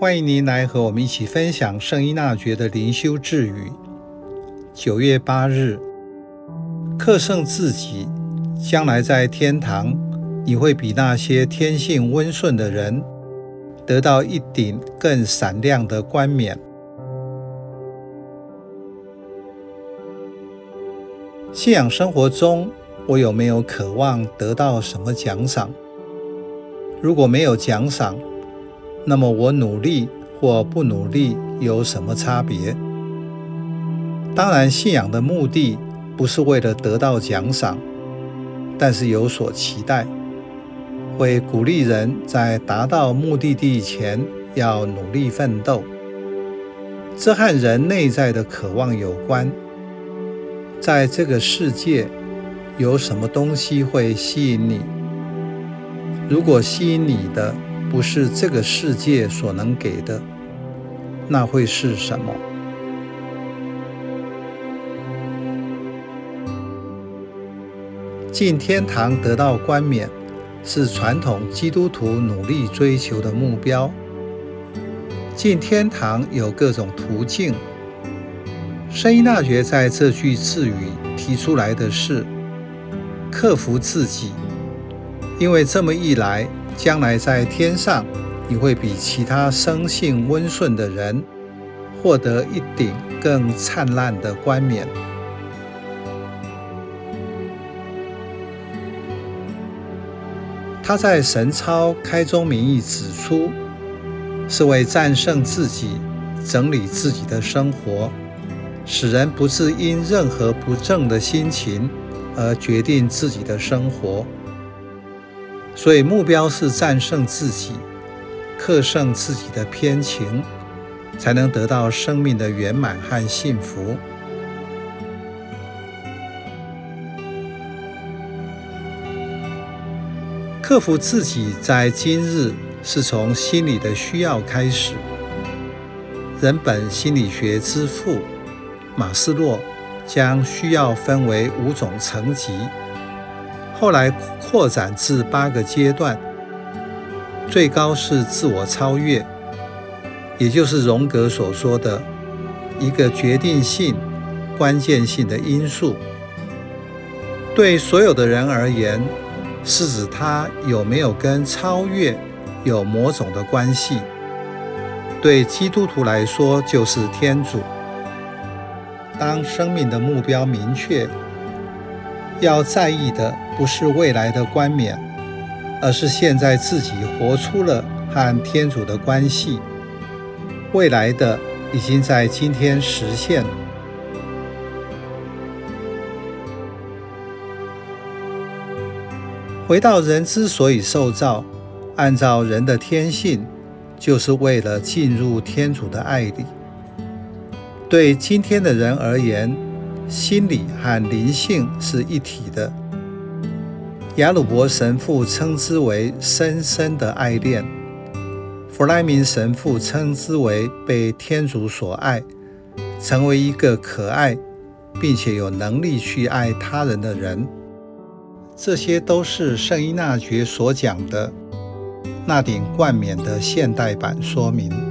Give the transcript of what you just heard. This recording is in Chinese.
欢迎您来和我们一起分享圣依纳爵的灵修智语。九月八日，克胜自己，将来在天堂，你会比那些天性温顺的人得到一顶更闪亮的冠冕。信仰生活中，我有没有渴望得到什么奖赏？如果没有奖赏，那么我努力或不努力有什么差别？当然，信仰的目的不是为了得到奖赏，但是有所期待，会鼓励人在达到目的地前要努力奋斗。这和人内在的渴望有关。在这个世界，有什么东西会吸引你？如果吸引你的不是这个世界所能给的，那会是什么？进天堂得到冠冕，是传统基督徒努力追求的目标。进天堂有各种途径。圣依纳爵在这句智语提出来的是：克服自己。因为这么一来，将来在天上，你会比其他生性温顺的人获得一顶更灿烂的冠冕。他在神操开宗明义指出，是为战胜自己、整理自己的生活，使人不致因任何不正的心情而决定自己的生活。所以目标是战胜自己，克胜自己的偏情，才能得到生命的圆满和幸福。克服自己，在今日是从心理的需要开始。人本心理学之父马斯洛将需要分为五种层级。后来扩展至八个阶段，最高是自我超越，也就是荣格所说的一个决定性、关键性的因素。对所有的人而言，是指他有没有跟超越有某种的关系。对基督徒来说，就是天主。当生命的目标明确。要在意的不是未来的冠冕，而是现在自己活出了和天主的关系。未来的已经在今天实现了。回到人之所以受造，按照人的天性，就是为了进入天主的爱里。对今天的人而言，心理和灵性是一体的。雅鲁伯神父称之为深深的爱恋，弗莱明神父称之为被天主所爱，成为一个可爱并且有能力去爱他人的人。这些都是圣依纳爵所讲的那顶冠冕的现代版说明。